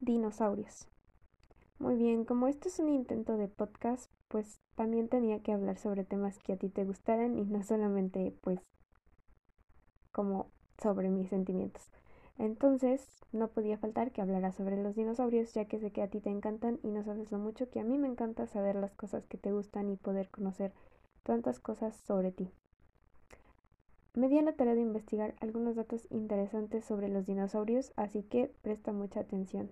Dinosaurios. Muy bien, como esto es un intento de podcast, pues también tenía que hablar sobre temas que a ti te gustaran y no solamente pues como sobre mis sentimientos. Entonces, no podía faltar que hablara sobre los dinosaurios, ya que sé que a ti te encantan y no sabes lo mucho que a mí me encanta saber las cosas que te gustan y poder conocer tantas cosas sobre ti. Me di a la tarea de investigar algunos datos interesantes sobre los dinosaurios, así que presta mucha atención.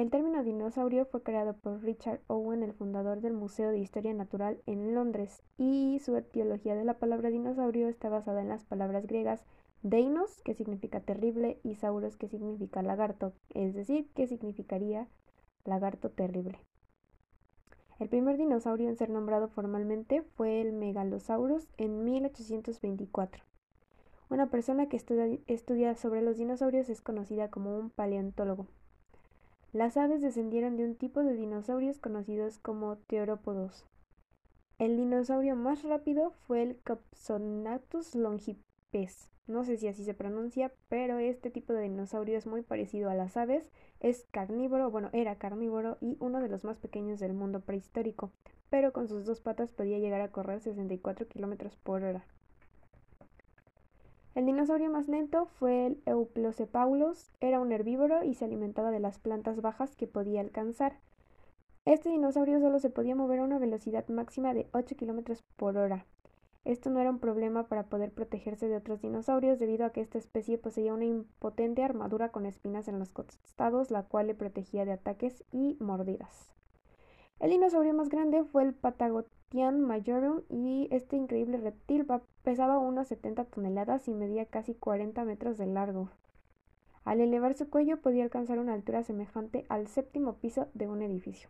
El término dinosaurio fue creado por Richard Owen, el fundador del Museo de Historia Natural en Londres, y su etiología de la palabra dinosaurio está basada en las palabras griegas deinos, que significa terrible, y sauros, que significa lagarto, es decir, que significaría lagarto terrible. El primer dinosaurio en ser nombrado formalmente fue el Megalosaurus en 1824. Una persona que estudia, sobre los dinosaurios es conocida como un paleontólogo. Las aves descendieron de un tipo de dinosaurios conocidos como teorópodos. El dinosaurio más rápido fue el Compsognathus longipes. No sé si así se pronuncia, pero este tipo de dinosaurio es muy parecido a las aves, es carnívoro, bueno, era carnívoro y uno de los más pequeños del mundo prehistórico, pero con sus dos patas podía llegar a correr 64 kilómetros por hora. El dinosaurio más lento fue el Euplocephalus, era un herbívoro y se alimentaba de las plantas bajas que podía alcanzar. Este dinosaurio solo se podía mover a una velocidad máxima de 8 km por hora. Esto no era un problema para poder protegerse de otros dinosaurios debido a que esta especie poseía una impotente armadura con espinas en los costados, la cual le protegía de ataques y mordidas. El dinosaurio más grande fue el Patagotian majorum y este increíble reptil pesaba unos 70 toneladas y medía casi 40 metros de largo. Al elevar su cuello podía alcanzar una altura semejante al séptimo piso de un edificio.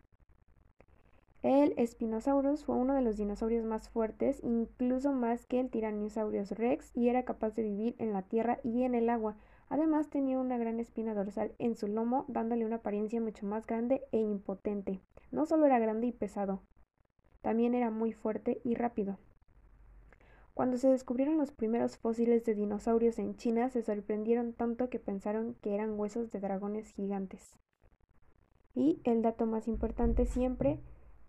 El Spinosaurus fue uno de los dinosaurios más fuertes, incluso más que el Tyrannosaurus rex, y era capaz de vivir en la tierra y en el agua. Además tenía una gran espina dorsal en su lomo, dándole una apariencia mucho más grande e impotente. No solo era grande y pesado, también era muy fuerte y rápido. Cuando se descubrieron los primeros fósiles de dinosaurios en China, se sorprendieron tanto que pensaron que eran huesos de dragones gigantes. Y el dato más importante siempre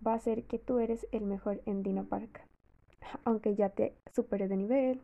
va a ser que tú eres el mejor en Dino Park, aunque ya te superé de nivel.